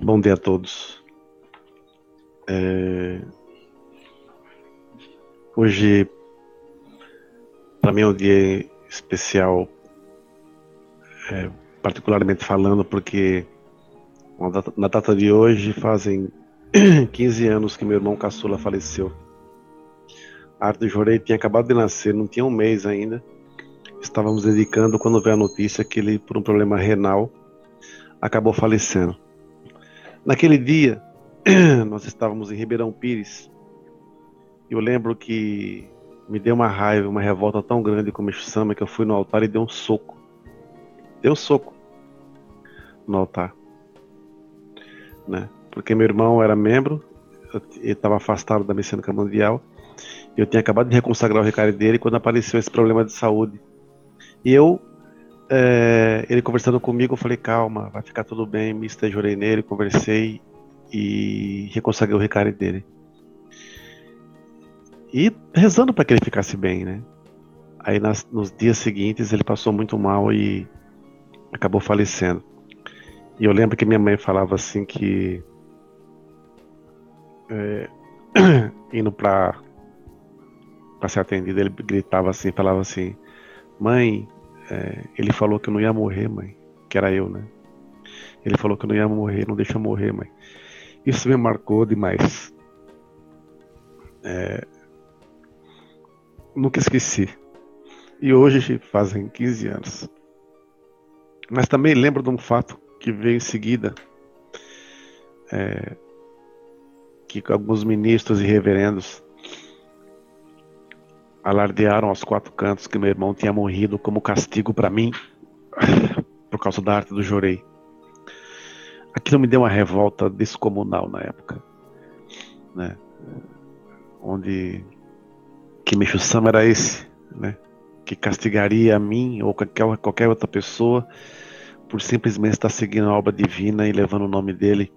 Bom dia a todos. É... Hoje, para mim, é um dia especial, é, particularmente falando, porque na data de hoje fazem 15 anos que meu irmão caçula faleceu. Arthur Jorei tinha acabado de nascer, não tinha um mês ainda. Estávamos dedicando quando veio a notícia que ele, por um problema renal, acabou falecendo. Naquele dia, nós estávamos em Ribeirão Pires. Eu lembro que me deu uma raiva, uma revolta tão grande com o Meixo Sama que eu fui no altar e dei um soco. Deu um soco no altar. Né? Porque meu irmão era membro, ele estava afastado da Messiânica Mundial. Eu tinha acabado de reconsagrar o recado dele quando apareceu esse problema de saúde. E eu é, ele conversando comigo, eu falei, calma, vai ficar tudo bem, me estejorei nele, conversei e reconsagrei o recado dele. E rezando para que ele ficasse bem, né? Aí nas, nos dias seguintes ele passou muito mal e acabou falecendo. E eu lembro que minha mãe falava assim que é, indo para para ser atendido, ele gritava assim, falava assim: "Mãe, é, ele falou que eu não ia morrer, mãe. Que era eu, né? Ele falou que eu não ia morrer, não deixa eu morrer, mãe. Isso me marcou demais. É, nunca esqueci. E hoje fazem 15 anos. Mas também lembro de um fato que veio em seguida. É, que alguns ministros e reverendos alardearam aos quatro cantos que meu irmão tinha morrido como castigo para mim por causa da arte do Jorei. Aquilo me deu uma revolta descomunal na época, né? Onde que Meixo Sama era esse, né? Que castigaria a mim ou qualquer, qualquer outra pessoa por simplesmente estar seguindo a obra divina e levando o nome dele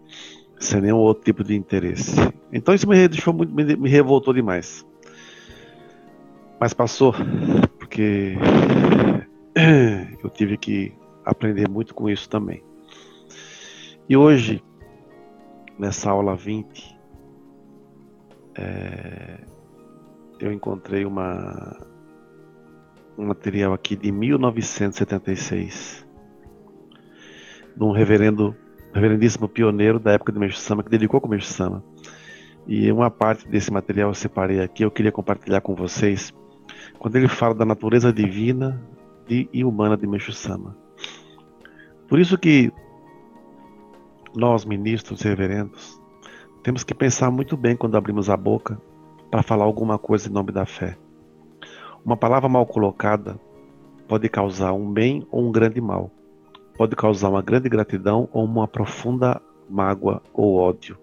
sem nenhum outro tipo de interesse. Então isso me deixou muito, me, me revoltou demais. Mas passou, porque eu tive que aprender muito com isso também. E hoje, nessa aula 20, é, eu encontrei uma, um material aqui de 1976, de um reverendo, reverendíssimo pioneiro da época do Meixo Sama, que dedicou com o Meixo Sama. E uma parte desse material eu separei aqui, eu queria compartilhar com vocês, quando ele fala da natureza divina e humana de Meixo Sama. Por isso que nós, ministros reverendos, temos que pensar muito bem quando abrimos a boca para falar alguma coisa em nome da fé. Uma palavra mal colocada pode causar um bem ou um grande mal. Pode causar uma grande gratidão ou uma profunda mágoa ou ódio.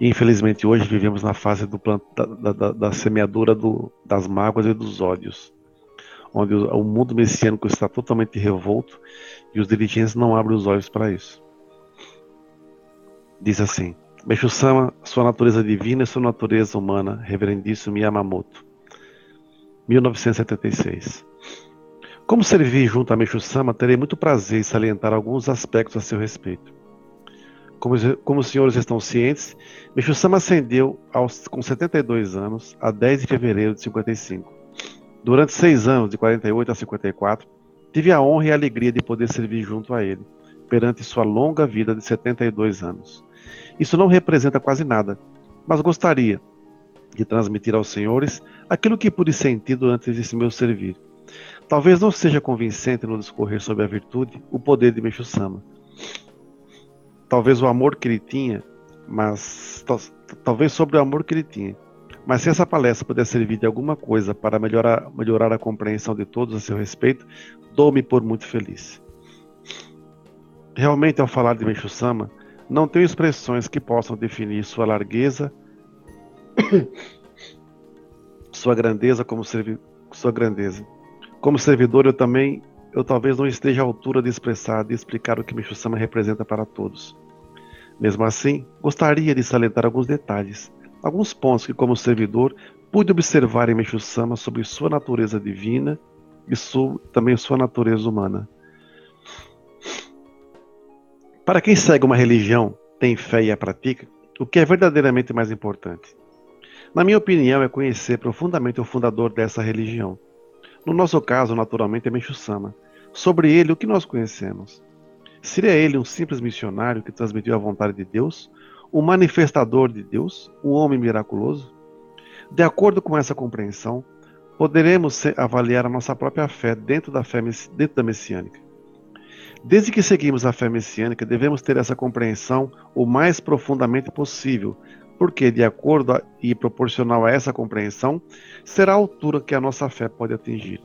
Infelizmente hoje vivemos na fase do da, da, da, semeadura do, das mágoas e dos ódios, onde o, o mundo messiânico está totalmente revolto e os dirigentes não abrem os olhos para isso. Diz assim: Meixo Sama, sua natureza divina e sua natureza humana, reverendíssimo Yamamoto. 1976. Como servir junto a Meixo Sama, terei muito prazer em salientar alguns aspectos a seu respeito. Como, como os senhores estão cientes, Meixo Sama ascendeu aos, com 72 anos a 10 de fevereiro de 55. Durante seis anos, de 48 a 54, tive a honra e a alegria de poder servir junto a ele, perante sua longa vida de 72 anos. Isso não representa quase nada, mas gostaria de transmitir aos senhores aquilo que pude sentir durante esse meu servir. Talvez não seja convincente no discorrer sobre a virtude, o poder de Meixo Sama, talvez o amor que ele tinha, mas talvez sobre o amor que ele tinha. Mas se essa palestra puder servir de alguma coisa para melhorar, melhorar a compreensão de todos a seu respeito, dou-me por muito feliz. Realmente, ao falar de Meixo Sama, não tenho expressões que possam definir sua largueza, sua grandeza como servi sua grandeza. Como servidor, eu também eu talvez não esteja à altura de expressar, de explicar o que Meixo Sama representa para todos. Mesmo assim, gostaria de salientar alguns detalhes, alguns pontos que, como servidor, pude observar em Meixo Sama sobre sua natureza divina e também sua natureza humana. Para quem segue uma religião, tem fé e a pratica, o que é verdadeiramente mais importante? Na minha opinião, é conhecer profundamente o fundador dessa religião. No nosso caso, naturalmente, é Meixo Sama. Sobre ele, o que nós conhecemos? Seria ele um simples missionário que transmitiu a vontade de Deus? Um manifestador de Deus? Um homem miraculoso? De acordo com essa compreensão, poderemos avaliar a nossa própria fé dentro da fé dentro da messiânica. Desde que seguimos a fé messiânica, devemos ter essa compreensão o mais profundamente possível, porque, de acordo a, e proporcional a essa compreensão, será a altura que a nossa fé pode atingir.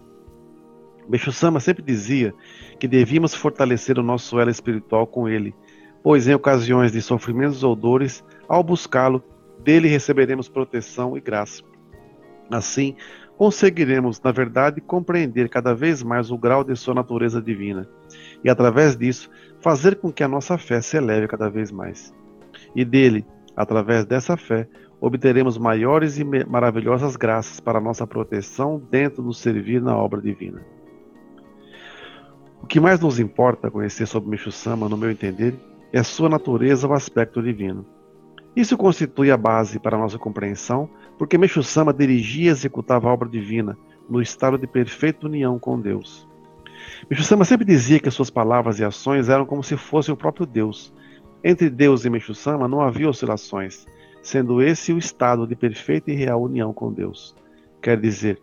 Beixo Sama sempre dizia que devíamos fortalecer o nosso elo espiritual com ele, pois em ocasiões de sofrimentos ou dores, ao buscá-lo, dele receberemos proteção e graça. Assim, conseguiremos, na verdade, compreender cada vez mais o grau de sua natureza divina e, através disso, fazer com que a nossa fé se eleve cada vez mais. E dele, através dessa fé, obteremos maiores e maravilhosas graças para nossa proteção dentro do servir na obra divina. O que mais nos importa conhecer sobre Meixo Sama, no meu entender, é sua natureza ou aspecto divino. Isso constitui a base para a nossa compreensão, porque Meixo Sama dirigia e executava a obra divina no estado de perfeita união com Deus. Meixo Sama sempre dizia que suas palavras e ações eram como se fossem o próprio Deus. Entre Deus e Meixo Sama não havia oscilações, sendo esse o estado de perfeita e real união com Deus. Quer dizer,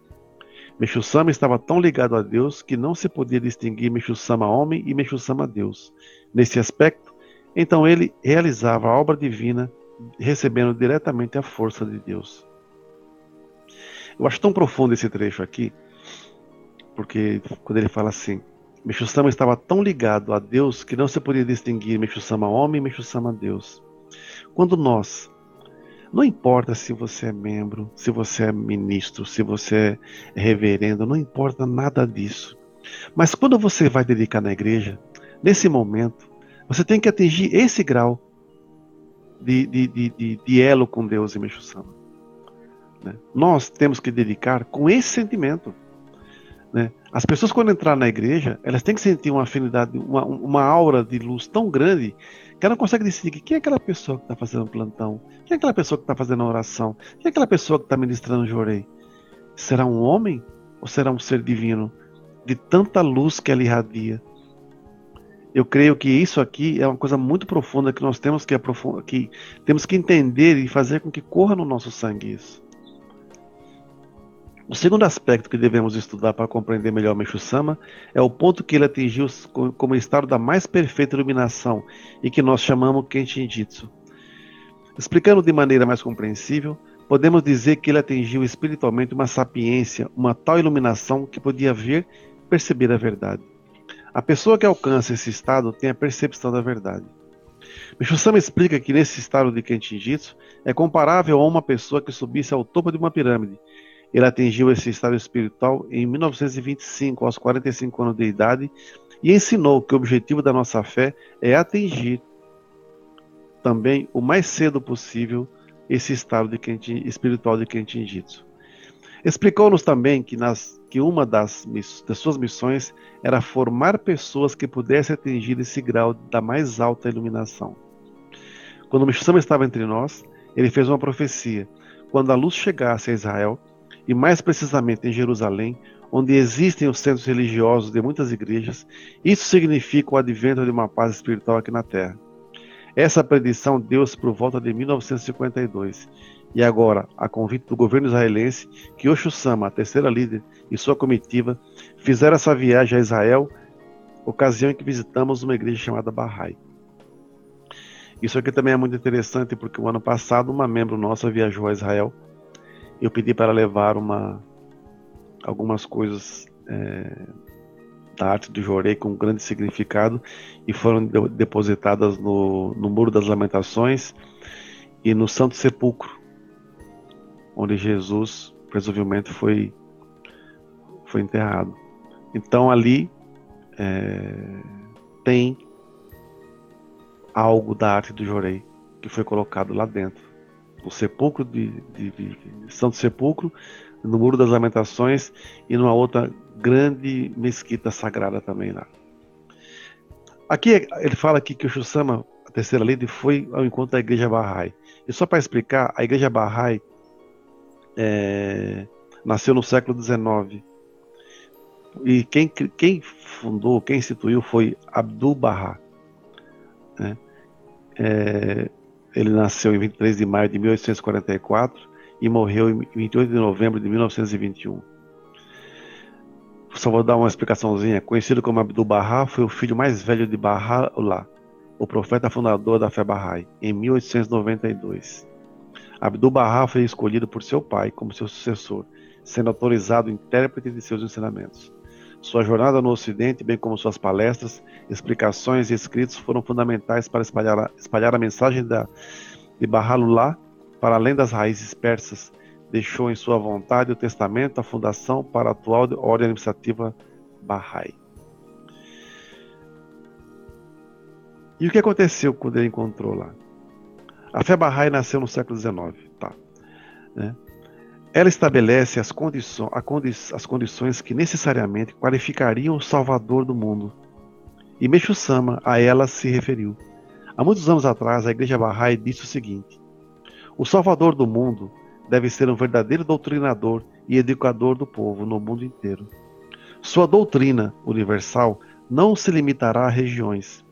Meixo Sama estava tão ligado a Deus que não se podia distinguir Meixo Sama homem e Meixo Sama Deus. Nesse aspecto, então ele realizava a obra divina recebendo diretamente a força de Deus. Eu acho tão profundo esse trecho aqui, porque quando ele fala assim, Meixo Sama estava tão ligado a Deus que não se podia distinguir Meixo Sama homem e Meixo Sama Deus. Quando nós, não importa se você é membro, se você é ministro, se você é reverendo, não importa nada disso. Mas quando você vai dedicar na igreja, nesse momento, você tem que atingir esse grau de, de, de, de elo com Deus e Meixo Sama. Né? Nós temos que dedicar com esse sentimento. Né? As pessoas, quando entrar na igreja, elas têm que sentir uma afinidade, uma, uma aura de luz tão grande que ela não consegue decidir quem é aquela pessoa que está fazendo plantão, quem é aquela pessoa que está fazendo oração, quem é aquela pessoa que está ministrando jorei. Será um homem ou será um ser divino de tanta luz que ela irradia? Eu creio que isso aqui é uma coisa muito profunda que nós temos que, que temos que entender e fazer com que corra no nosso sangue isso. O segundo aspecto que devemos estudar para compreender melhor Meixo Sama é o ponto que ele atingiu como estado da mais perfeita iluminação e que nós chamamos Kenshin Jitsu. Explicando de maneira mais compreensível, podemos dizer que ele atingiu espiritualmente uma sapiência, uma tal iluminação que podia ver perceber a verdade. A pessoa que alcança esse estado tem a percepção da verdade. Meixo Sama explica que nesse estado de Kenshin Jitsu é comparável a uma pessoa que subisse ao topo de uma pirâmide ele atingiu esse estado espiritual em 1925, aos 45 anos de idade, e ensinou que o objetivo da nossa fé é atingir também o mais cedo possível esse estado de espiritual de Kentin Jitsu. Explicou-nos também que, nas, que uma das, das, suas missões era formar pessoas que pudessem atingir esse grau da mais alta iluminação. Quando o Mishama estava entre nós, ele fez uma profecia. Quando a luz chegasse a Israel, e mais precisamente em Jerusalém, onde existem os centros religiosos de muitas igrejas, isso significa o advento de uma paz espiritual aqui na Terra. Essa predição deu-se por volta de 1952. E agora, a convite do governo israelense, que Osho Sama, a terceira líder, e sua comitiva fizeram essa viagem a Israel, ocasião em que visitamos uma igreja chamada Bahá'í. Isso aqui também é muito interessante porque o ano passado uma membro nossa viajou a Israel eu pedi para levar uma algumas coisas é, da arte do Jorei com grande significado e foram de, depositadas no, no Muro das Lamentações e no Santo Sepulcro, onde Jesus presumivelmente foi, foi enterrado. Então ali é, tem algo da arte do Jorei que foi colocado lá dentro o sepulcro de, de, de, Santo Sepulcro, no Muro das Lamentações e numa outra grande mesquita sagrada também lá. Aqui ele fala aqui que o Shusama a terceira líder foi ao encontro da igreja Bahá'í. E só para explicar, a igreja Bahá'í é, nasceu no século XIX. E quem, quem fundou, quem instituiu foi Abdul Bahá. Né? É, ele nasceu em 23 de maio de 1844 e morreu em 28 de novembro de 1921. Só vou dar uma explicaçãozinha. Conhecido como Abdul Bahá, foi o filho mais velho de Baha'u'llah, o profeta fundador da fé Bahá'í, em 1892. Abdul Bahá foi escolhido por seu pai como seu sucessor, sendo autorizado intérprete de seus ensinamentos. Sua jornada no Ocidente, bem como suas palestras, explicações e escritos foram fundamentais para espalhar a, espalhar a mensagem da, de Baha'u'llah para além das raízes persas. Deixou em sua vontade o testamento, a fundação para a atual ordem administrativa Bahá'í. E o que aconteceu quando ele encontrou lá? A fé Bahá'í nasceu no século XIX, tá? Né? Ela estabelece as, condições, as condições que necessariamente qualificariam o Salvador do mundo. E Meixo Sama a ela se referiu. Há muitos anos atrás, a Igreja Bahá'í disse o seguinte: O Salvador do mundo deve ser um verdadeiro doutrinador e educador do povo no mundo inteiro. Sua doutrina universal não se limitará a regiões,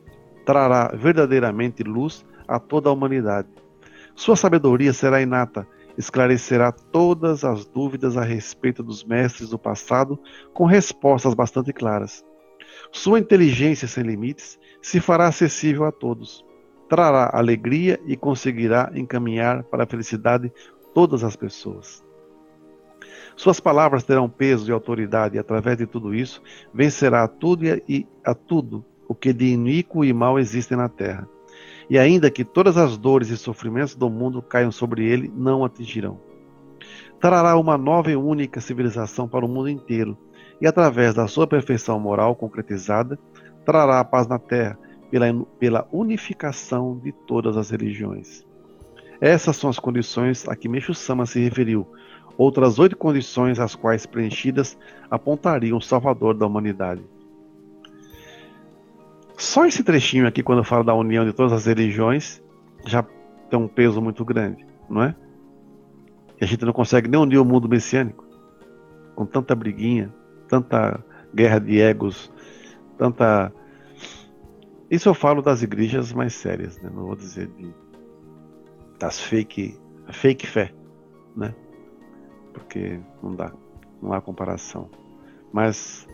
trará verdadeiramente luz a toda a humanidade. Sua sabedoria será inata esclarecerá todas as dúvidas a respeito dos mestres do passado com respostas bastante claras. Sua inteligência sem limites se fará acessível a todos, trará alegria e conseguirá encaminhar para a felicidade todas as pessoas. Suas palavras terão peso e autoridade, e através de tudo isso, vencerá a tudo e a tudo o que de iníquo e mal existe na terra e ainda que todas as dores e sofrimentos do mundo caiam sobre ele, não atingirão. Trará uma nova e única civilização para o mundo inteiro, e através da sua perfeição moral concretizada, trará a paz na terra pela, pela unificação de todas as religiões. Essas são as condições a que Meixo Sama se referiu. Outras oito condições, as quais preenchidas, apontariam o Salvador da humanidade. Só esse trechinho aqui, quando eu falo da união de todas as religiões, já tem um peso muito grande, não é? E a gente não consegue nem unir o mundo messiânico, com tanta briguinha, tanta guerra de egos, tanta. Isso eu falo das igrejas mais sérias, né? Não vou dizer de das fake, fake fé, né? Porque não dá, não há comparação. Mas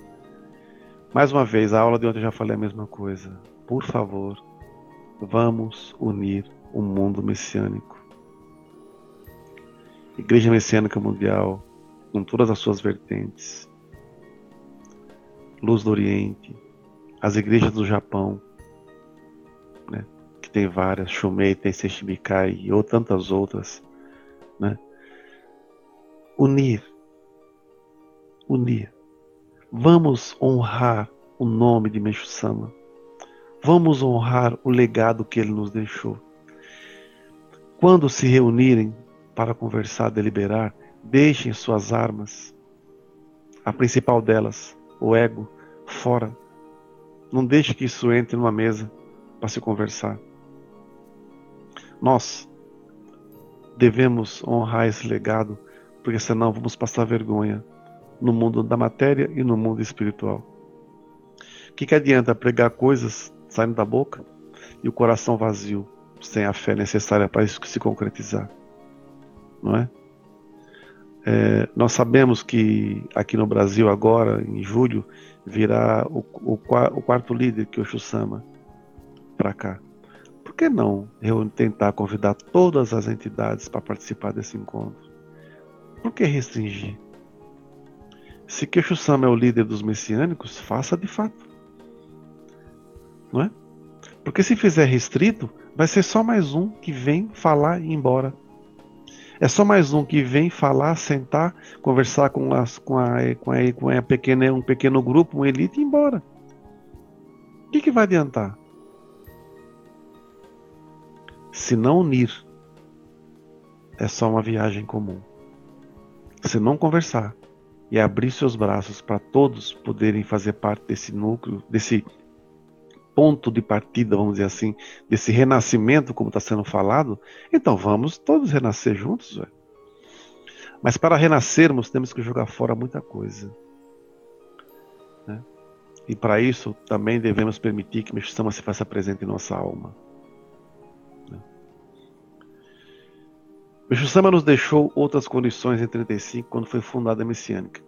mais uma vez, a aula de ontem eu já falei a mesma coisa. Por favor, vamos unir o mundo messiânico. Igreja Messiânica Mundial, com todas as suas vertentes. Luz do Oriente, as igrejas do Japão, né, que tem várias, Shumei, Tensei Shibikai e ou tantas outras, né? Unir, unir Vamos honrar o nome de Meixo Sama. Vamos honrar o legado que ele nos deixou. Quando se reunirem para conversar, deliberar, deixem suas armas, a principal delas, o ego, fora. Não deixe que isso entre numa mesa para se conversar. Nós devemos honrar esse legado, porque senão vamos passar vergonha no mundo da matéria e no mundo espiritual. O que, que adianta pregar coisas saindo da boca e o coração vazio, sem a fé necessária para isso se concretizar? Não é? é nós sabemos que aqui no Brasil, agora, em julho, virá o, o, o quarto líder, que é o para cá. Por que não tentar convidar todas as entidades para participar desse encontro? Por que restringir? Se Queixo Sama é o líder dos messiânicos, faça de fato. Não é? Porque se fizer restrito, vai ser só mais um que vem falar e ir embora. É só mais um que vem falar, sentar, conversar com, as, com, a, com, a, com a pequena, um pequeno grupo, uma elite e ir embora. O que, que vai adiantar? Se não unir, é só uma viagem comum. Se não conversar, e abrir seus braços para todos poderem fazer parte desse núcleo, desse ponto de partida, vamos dizer assim, desse renascimento, como está sendo falado, então vamos todos renascer juntos. Véio. Mas para renascermos, temos que jogar fora muita coisa. Né? E para isso, também devemos permitir que Meshama se faça presente em nossa alma. Meshama nos deixou outras condições em 35, quando foi fundada a Messiânica,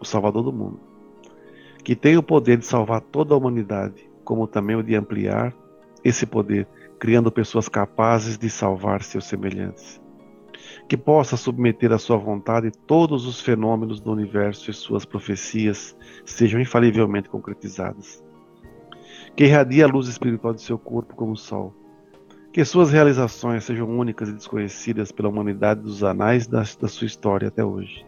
o Salvador do mundo, que tem o poder de salvar toda a humanidade, como também o de ampliar esse poder, criando pessoas capazes de salvar seus semelhantes que possa submeter à sua vontade todos os fenômenos do universo e suas profecias sejam infalivelmente concretizadas. Que irradie a luz espiritual de seu corpo como o sol. Que suas realizações sejam únicas e desconhecidas pela humanidade dos anais da, da sua história até hoje.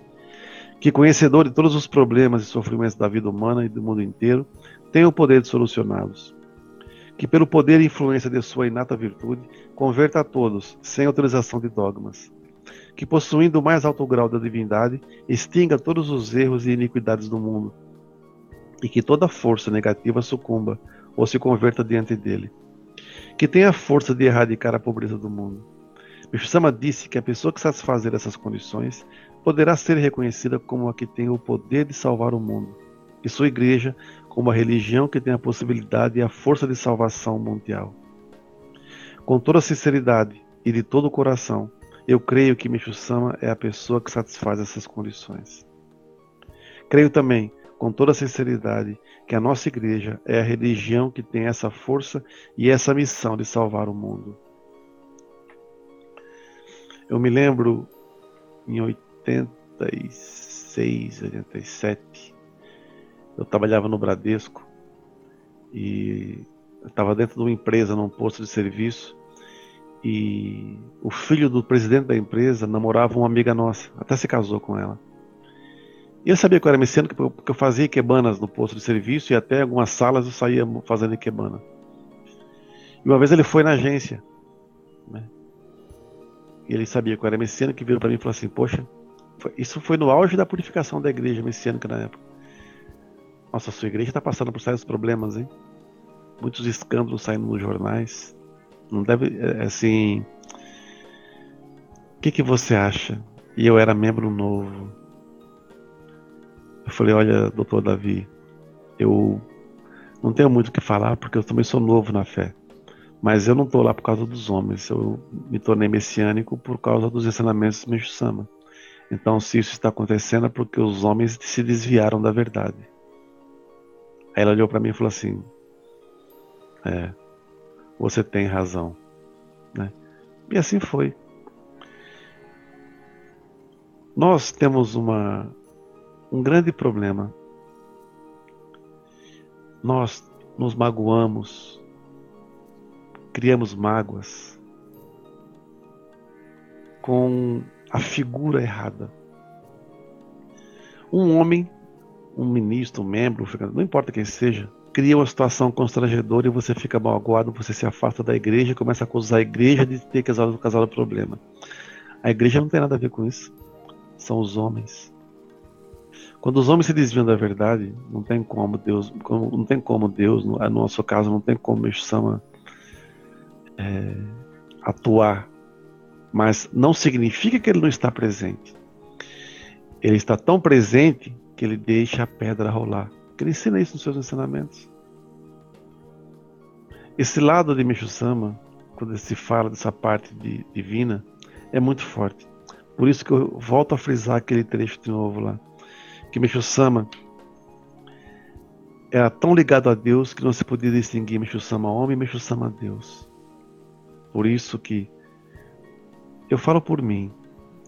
Que conhecedor de todos os problemas e sofrimentos da vida humana e do mundo inteiro, tenha o poder de solucioná-los que pelo poder e influência de sua inata virtude, converta a todos, sem autorização de dogmas, que, possuindo o mais alto grau da divindade, extinga todos os erros e iniquidades do mundo, e que toda força negativa sucumba ou se converta diante dele. Que tenha a força de erradicar a pobreza do mundo. Mishama disse que a pessoa que satisfazer essas condições poderá ser reconhecida como a que tem o poder de salvar o mundo, e sua igreja como a religião que tem a possibilidade e a força de salvação mundial. Com toda sinceridade e de todo o coração, eu creio que Micho-sama é a pessoa que satisfaz essas condições. Creio também, com toda sinceridade, que a nossa igreja é a religião que tem essa força e essa missão de salvar o mundo. Eu me lembro em 86, 87, eu trabalhava no Bradesco e estava dentro de uma empresa, num posto de serviço, e o filho do presidente da empresa namorava uma amiga nossa, até se casou com ela. Eu sabia que eu era messiânico porque eu fazia iquebanas no posto de serviço e até algumas salas eu saía fazendo iquebana. E uma vez ele foi na agência, né? E ele sabia que eu era messiânico e virou para mim e falou assim: Poxa, isso foi no auge da purificação da igreja messiânica na época. Nossa, sua igreja está passando por sérios problemas, hein? Muitos escândalos saindo nos jornais. Não deve, é, assim. O que, que você acha? E eu era membro novo. Eu falei, olha, doutor Davi, eu não tenho muito o que falar porque eu também sou novo na fé. Mas eu não estou lá por causa dos homens. Eu me tornei messiânico por causa dos ensinamentos do Meixo Sama. Então, se isso está acontecendo é porque os homens se desviaram da verdade. Aí ela olhou para mim e falou assim: É, você tem razão. Né? E assim foi. Nós temos uma, um grande problema. Nós nos magoamos, criamos mágoas com a figura errada. Um homem, um ministro, um membro, não importa quem seja, cria uma situação constrangedora e você fica magoado, você se afasta da igreja e começa a acusar a igreja de ter causado, causado problema. A igreja não tem nada a ver com isso. São os homens. Quando os homens se desviam da verdade, não tem como Deus, não tem como Deus, no nosso caso, não tem como Meshama é, atuar. Mas não significa que ele não está presente. Ele está tão presente que ele deixa a pedra rolar ele ensina isso nos seus ensinamentos. Esse lado de Micho Sama, quando se fala dessa parte de, divina, é muito forte. Por isso que eu volto a frisar aquele trecho de novo lá. Que Micho Sama era tão ligado a Deus que não se podia distinguir Micho Sama homem e Micho Sama Deus. Por isso que eu falo por mim,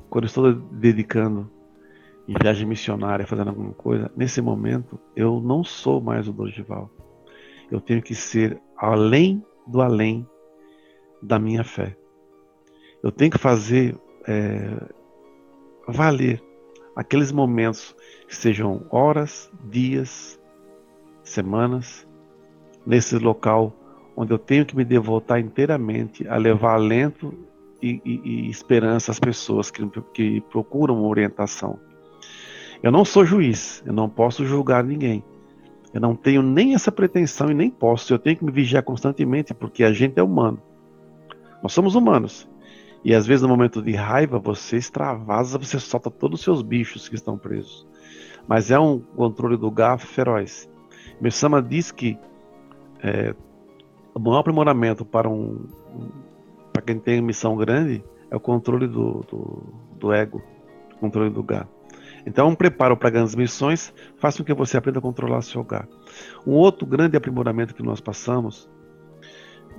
quando estou dedicando em viagem missionária, fazendo alguma coisa, nesse momento eu não sou mais o Dorival. Eu tenho que ser além do além da minha fé. Eu tenho que fazer é, valer aqueles momentos sejam horas, dias, semanas, nesse local onde eu tenho que me devotar inteiramente a levar alento e, e, e esperança às pessoas que, que procuram uma orientação. Eu não sou juiz, eu não posso julgar ninguém. Eu não tenho nem essa pretensão e nem posso. Eu tenho que me vigiar constantemente, porque a gente é humano. Nós somos humanos. E às vezes, no momento de raiva, você extravasa, você solta todos os seus bichos que estão presos. Mas é um controle do garfo feroz. Messama diz que é, o maior aprimoramento para um, para quem tem missão grande é o controle do, do, do ego, controle do gar. Então, um preparo para grandes missões faz com que você aprenda a controlar seu gar. Um outro grande aprimoramento que nós passamos,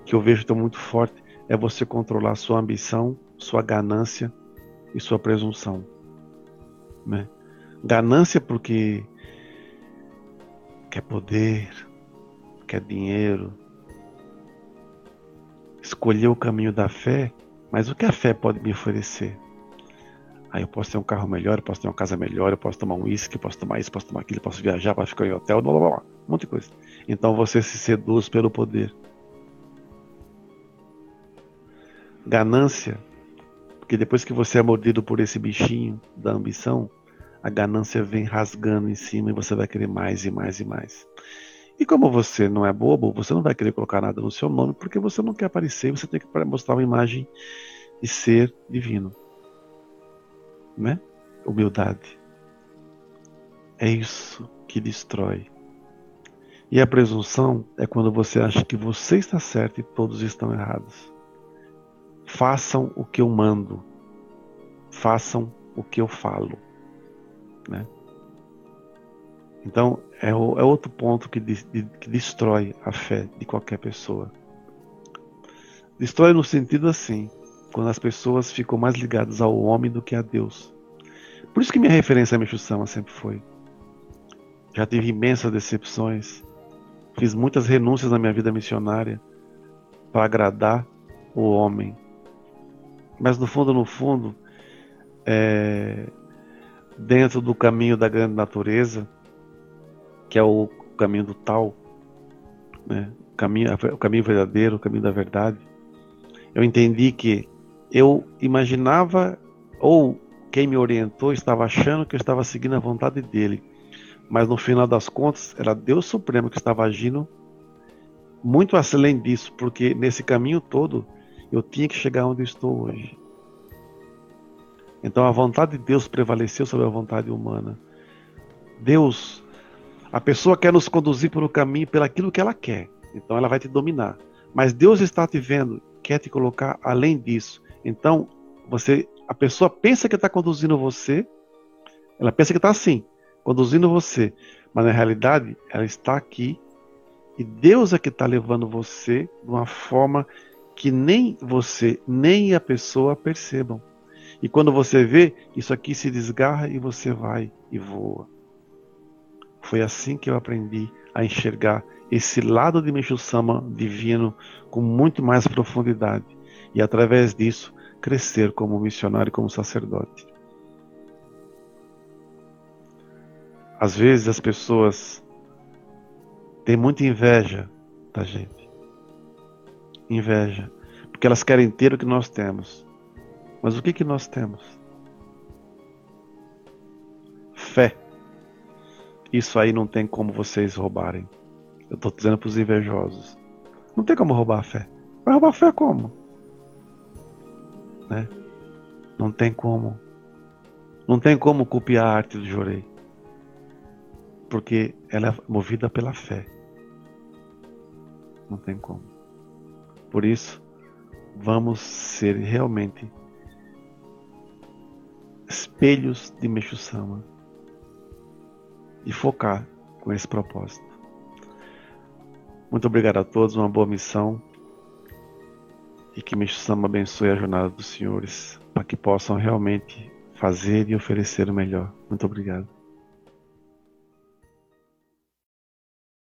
que eu vejo tão muito forte, é você controlar sua ambição, sua ganância e sua presunção. Né? Ganância porque quer poder, quer dinheiro, escolher o caminho da fé, mas o que a fé pode me oferecer? Aí eu posso ter um carro melhor, eu posso ter uma casa melhor, eu posso tomar um uísque, posso tomar isso, posso tomar aquilo, posso viajar, posso ficar em hotel, blá blá blá, um monte de coisa. Então você se seduz pelo poder. Ganância, porque depois que você é mordido por esse bichinho da ambição, a ganância vem rasgando em cima e você vai querer mais e mais e mais. E como você não é bobo, você não vai querer colocar nada no seu nome porque você não quer aparecer, você tem que mostrar uma imagem de ser divino. Né? Humildade. É isso que destrói. E a presunção é quando você acha que você está certo e todos estão errados. Façam o que eu mando. Façam o que eu falo. Né? Então, é, o, é outro ponto que, de, que destrói a fé de qualquer pessoa. Destrói no sentido assim, quando as pessoas ficam mais ligadas ao homem do que a Deus. Por isso que minha referência a Meixo Sama sempre foi. Já tive imensas decepções, fiz muitas renúncias na minha vida missionária para agradar o homem. Mas no fundo, no fundo, é, dentro do caminho da grande natureza, que é o caminho do tal, né? o, caminho, o caminho verdadeiro, o caminho da verdade, eu entendi que eu imaginava, ou quem me orientou estava achando que eu estava seguindo a vontade dele, mas no final das contas era Deus Supremo que estava agindo muito além disso, porque nesse caminho todo eu tinha que chegar onde eu estou hoje. Então a vontade de Deus prevaleceu sobre a vontade humana. Deus, a pessoa quer nos conduzir pelo caminho, pelo aquilo que ela quer. Então ela vai te dominar. Mas Deus está te vendo, quer te colocar além disso. Então você, a pessoa pensa que está conduzindo você, ela pensa que está assim, conduzindo você, mas na realidade ela está aqui e Deus é que está levando você de uma forma que nem você nem a pessoa percebam. E quando você vê, isso aqui se desgarra e você vai e voa. Foi assim que eu aprendi a enxergar esse lado de Meshu-sama divino com muito mais profundidade e através disso crescer como missionário e como sacerdote. Às vezes as pessoas têm muita inveja da gente. Inveja, porque elas querem ter o que nós temos. Mas o que, que nós temos? Fé. Isso aí não tem como vocês roubarem. Eu estou dizendo para os invejosos. Não tem como roubar a fé. Vai roubar a fé como? Né? Não tem como. Não tem como copiar a arte do Jorei. Porque ela é movida pela fé. Não tem como. Por isso, vamos ser realmente espelhos de Meixo-sama e focar com esse propósito. Muito obrigado a todos, uma boa missão e que Meixo-sama abençoe a jornada dos senhores para que possam realmente fazer e oferecer o melhor. Muito obrigado.